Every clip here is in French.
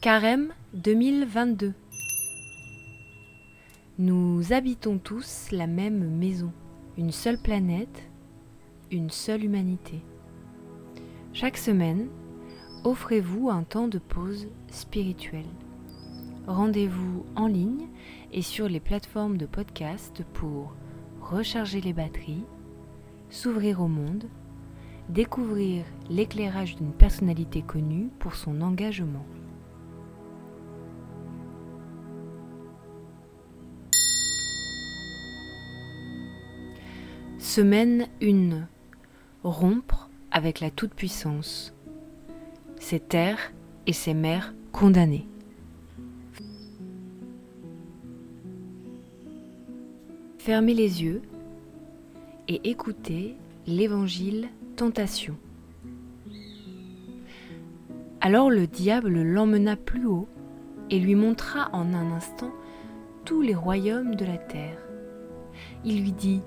Carême 2022. Nous habitons tous la même maison, une seule planète, une seule humanité. Chaque semaine, offrez-vous un temps de pause spirituelle. Rendez-vous en ligne et sur les plateformes de podcast pour recharger les batteries, s'ouvrir au monde, découvrir l'éclairage d'une personnalité connue pour son engagement. Semaine 1. Rompre avec la toute-puissance. Ses terres et ses mères condamnées. Fermez les yeux et écoutez l'évangile Tentation. Alors le diable l'emmena plus haut et lui montra en un instant tous les royaumes de la terre. Il lui dit,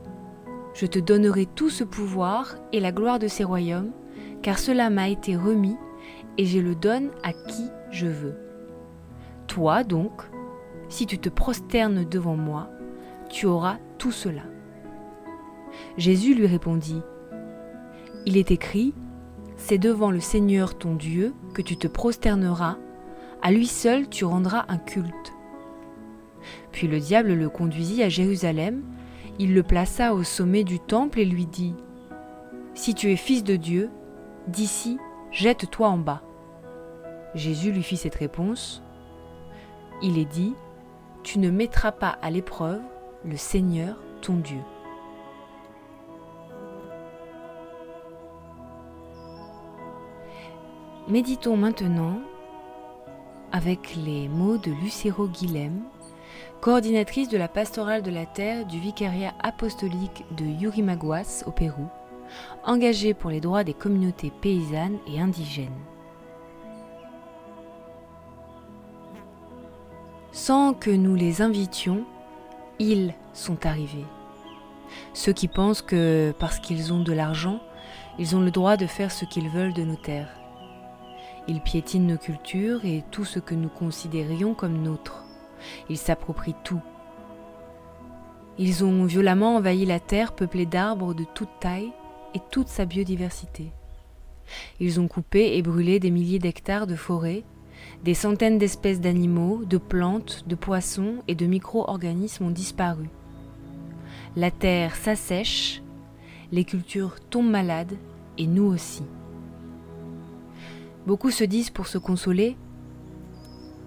Je te donnerai tout ce pouvoir et la gloire de ces royaumes, car cela m'a été remis, et je le donne à qui je veux. Toi donc, si tu te prosternes devant moi, tu auras tout cela. Jésus lui répondit, Il est écrit, C'est devant le Seigneur ton Dieu que tu te prosterneras, à lui seul tu rendras un culte. Puis le diable le conduisit à Jérusalem, il le plaça au sommet du temple et lui dit, Si tu es fils de Dieu, d'ici, jette-toi en bas. Jésus lui fit cette réponse, Il est dit, Tu ne mettras pas à l'épreuve le Seigneur ton Dieu. Méditons maintenant avec les mots de Lucero Guilhem, coordinatrice de la pastorale de la terre du vicariat apostolique de Yurimaguas au Pérou, engagée pour les droits des communautés paysannes et indigènes. Sans que nous les invitions, ils sont arrivés. Ceux qui pensent que parce qu'ils ont de l'argent, ils ont le droit de faire ce qu'ils veulent de nos terres. Ils piétinent nos cultures et tout ce que nous considérions comme nôtre. Ils s'approprient tout. Ils ont violemment envahi la terre peuplée d'arbres de toute taille et toute sa biodiversité. Ils ont coupé et brûlé des milliers d'hectares de forêts des centaines d'espèces d'animaux, de plantes, de poissons et de micro-organismes ont disparu. La terre s'assèche, les cultures tombent malades et nous aussi. Beaucoup se disent pour se consoler,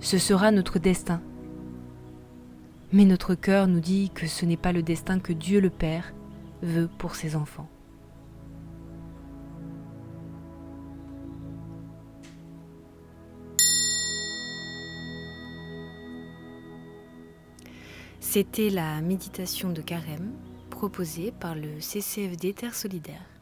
ce sera notre destin. Mais notre cœur nous dit que ce n'est pas le destin que Dieu le Père veut pour ses enfants. C'était la méditation de carême proposée par le CCFD Terre Solidaire.